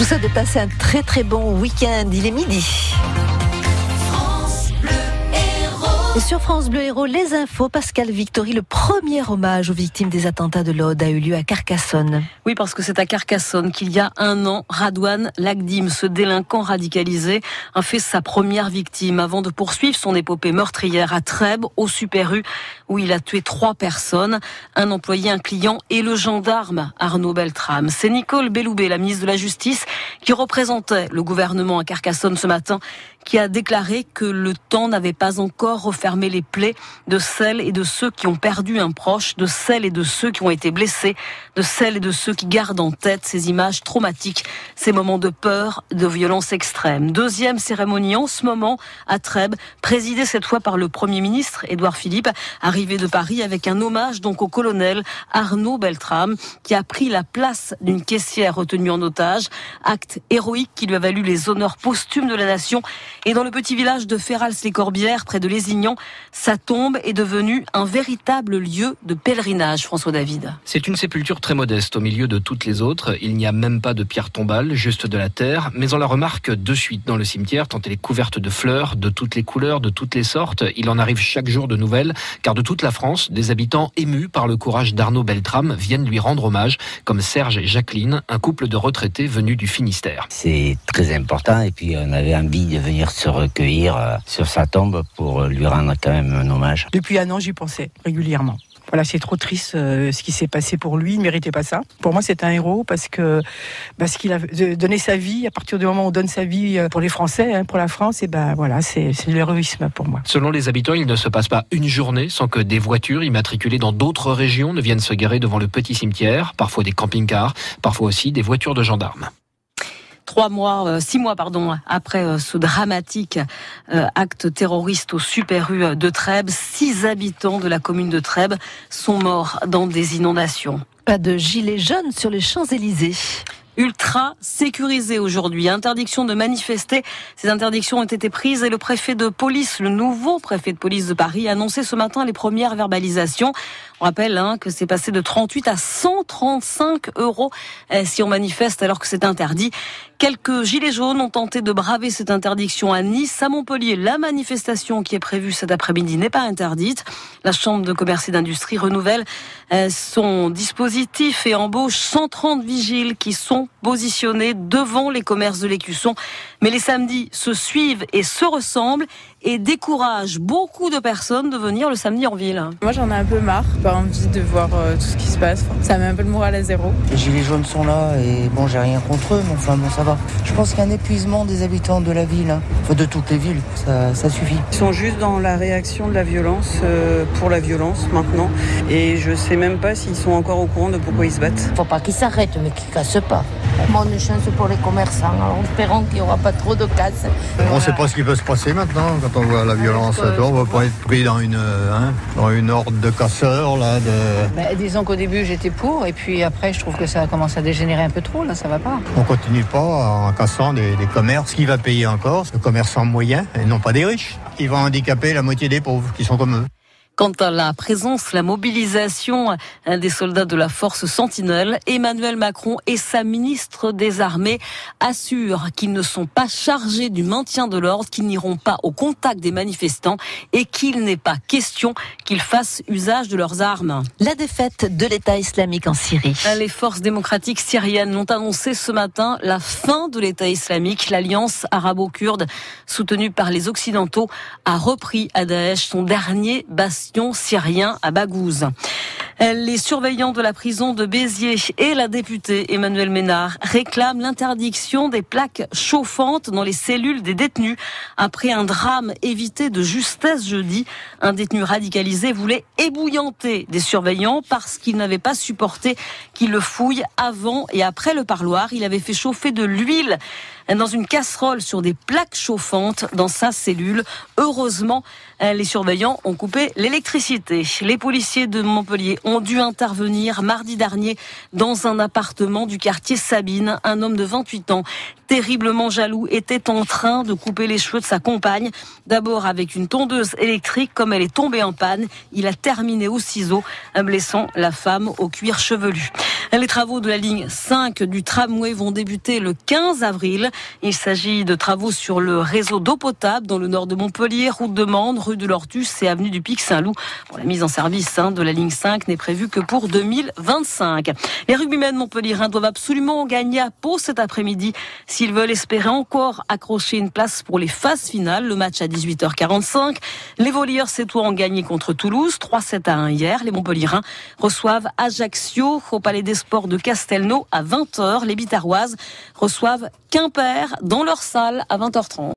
Vous souhaite de passer un très très bon week-end. Il est midi. Et sur France Bleu Héros, les infos, Pascal Victory, le premier hommage aux victimes des attentats de l'Aude a eu lieu à Carcassonne. Oui, parce que c'est à Carcassonne qu'il y a un an, Radouane Lagdim, ce délinquant radicalisé, a fait sa première victime avant de poursuivre son épopée meurtrière à Trèbes, au Super U, où il a tué trois personnes, un employé, un client et le gendarme Arnaud Beltrame. C'est Nicole Belloubet, la ministre de la Justice, qui représentait le gouvernement à Carcassonne ce matin qui a déclaré que le temps n'avait pas encore refermé les plaies de celles et de ceux qui ont perdu un proche, de celles et de ceux qui ont été blessés, de celles et de ceux qui gardent en tête ces images traumatiques, ces moments de peur, de violence extrême. Deuxième cérémonie en ce moment à Trèbes, présidée cette fois par le Premier ministre Édouard Philippe, arrivé de Paris avec un hommage donc au colonel Arnaud Beltrame, qui a pris la place d'une caissière retenue en otage, acte héroïque qui lui a valu les honneurs posthumes de la nation et dans le petit village de Ferrals-les-Corbières, près de Lézignan, sa tombe est devenue un véritable lieu de pèlerinage, François David. C'est une sépulture très modeste au milieu de toutes les autres. Il n'y a même pas de pierre tombale, juste de la terre. Mais on la remarque de suite dans le cimetière, tant elle est couverte de fleurs, de toutes les couleurs, de toutes les sortes. Il en arrive chaque jour de nouvelles, car de toute la France, des habitants émus par le courage d'Arnaud Beltrame viennent lui rendre hommage, comme Serge et Jacqueline, un couple de retraités venus du Finistère. C'est très important, et puis on avait envie de venir se recueillir euh, sur sa tombe pour lui rendre quand même un hommage. Depuis un an, j'y pensais régulièrement. Voilà, c'est trop triste euh, ce qui s'est passé pour lui. Il ne méritait pas ça. Pour moi, c'est un héros parce que parce qu'il a donné sa vie. À partir du moment où on donne sa vie euh, pour les Français, hein, pour la France, et ben voilà, c'est l'héroïsme pour moi. Selon les habitants, il ne se passe pas une journée sans que des voitures immatriculées dans d'autres régions ne viennent se garer devant le petit cimetière. Parfois des camping-cars, parfois aussi des voitures de gendarmes trois mois, euh, six mois pardon, après euh, ce dramatique euh, acte terroriste au Super U de Trèbes, six habitants de la commune de Trèbes sont morts dans des inondations. Pas de gilets jaunes sur les Champs-Élysées ultra sécurisé aujourd'hui. Interdiction de manifester. Ces interdictions ont été prises et le préfet de police, le nouveau préfet de police de Paris, a annoncé ce matin les premières verbalisations. On rappelle hein, que c'est passé de 38 à 135 euros eh, si on manifeste alors que c'est interdit. Quelques gilets jaunes ont tenté de braver cette interdiction à Nice, à Montpellier. La manifestation qui est prévue cet après-midi n'est pas interdite. La Chambre de commerce et d'industrie renouvelle eh, son dispositif et embauche 130 vigiles qui sont positionnés devant les commerces de l'écusson. Mais les samedis se suivent et se ressemblent et découragent beaucoup de personnes de venir le samedi en ville. Moi j'en ai un peu marre, pas envie de voir euh, tout ce qui se passe. Ça met un peu le moral à zéro. Les gilets jaunes sont là et bon j'ai rien contre eux, mais enfin bon ça va. Je pense qu'il y a un épuisement des habitants de la ville, hein. enfin de toutes les villes, ça, ça, suffit. Ils sont juste dans la réaction de la violence euh, pour la violence maintenant et je sais même pas s'ils sont encore au courant de pourquoi ils se battent. Faut pas qu'ils s'arrêtent mais qu'ils cassent pas. Bonne chance pour les commerçants, en espérant qu'il n'y aura pas trop de casse. On ne sait pas ce qui peut se passer maintenant quand on voit la violence. on ne va pas être pris dans une, hein, dans une horde de casseurs. Là, de... Bah, disons qu'au début j'étais pour et puis après je trouve que ça commence à dégénérer un peu trop, là ça va pas. On continue pas en cassant des, des commerces. Qui va payer encore Le commerçant moyen et non pas des riches. Ils vont handicaper la moitié des pauvres qui sont comme eux. Quant à la présence, la mobilisation des soldats de la force Sentinelle, Emmanuel Macron et sa ministre des Armées assurent qu'ils ne sont pas chargés du maintien de l'ordre, qu'ils n'iront pas au contact des manifestants et qu'il n'est pas question qu'ils fassent usage de leurs armes. La défaite de l'État islamique en Syrie. Les forces démocratiques syriennes ont annoncé ce matin la fin de l'État islamique. L'alliance arabo-kurde, soutenue par les Occidentaux, a repris à Daesh son dernier bastion syrien à Baghouz. Les surveillants de la prison de Béziers et la députée Emmanuel Ménard réclament l'interdiction des plaques chauffantes dans les cellules des détenus après un drame évité de justesse jeudi. Un détenu radicalisé voulait ébouillanter des surveillants parce qu'il n'avait pas supporté qu'il le fouille avant et après le parloir. Il avait fait chauffer de l'huile dans une casserole sur des plaques chauffantes dans sa cellule. Heureusement, les surveillants ont coupé l'électricité. Les policiers de Montpellier ont dû intervenir mardi dernier dans un appartement du quartier Sabine. Un homme de 28 ans terriblement jaloux, était en train de couper les cheveux de sa compagne. D'abord avec une tondeuse électrique, comme elle est tombée en panne, il a terminé au ciseau, blessant la femme au cuir chevelu. Les travaux de la ligne 5 du tramway vont débuter le 15 avril. Il s'agit de travaux sur le réseau d'eau potable dans le nord de Montpellier, route de Mende, rue de l'Ortus et avenue du Pic Saint-Loup. la mise en service hein, de la ligne 5 n'est prévue que pour 2025. Les rugbymen montpelliérains doivent absolument gagner à Pau cet après-midi s'ils veulent espérer encore accrocher une place pour les phases finales. Le match à 18h45. Les volleyeurs sétois ont gagné contre Toulouse, 3-7 à 1 hier. Les montpelliérains reçoivent Ajaccio au Palais des Sports de Castelnau à 20h. Les Bitaroises reçoivent Quimper dans leur salle à 20h30.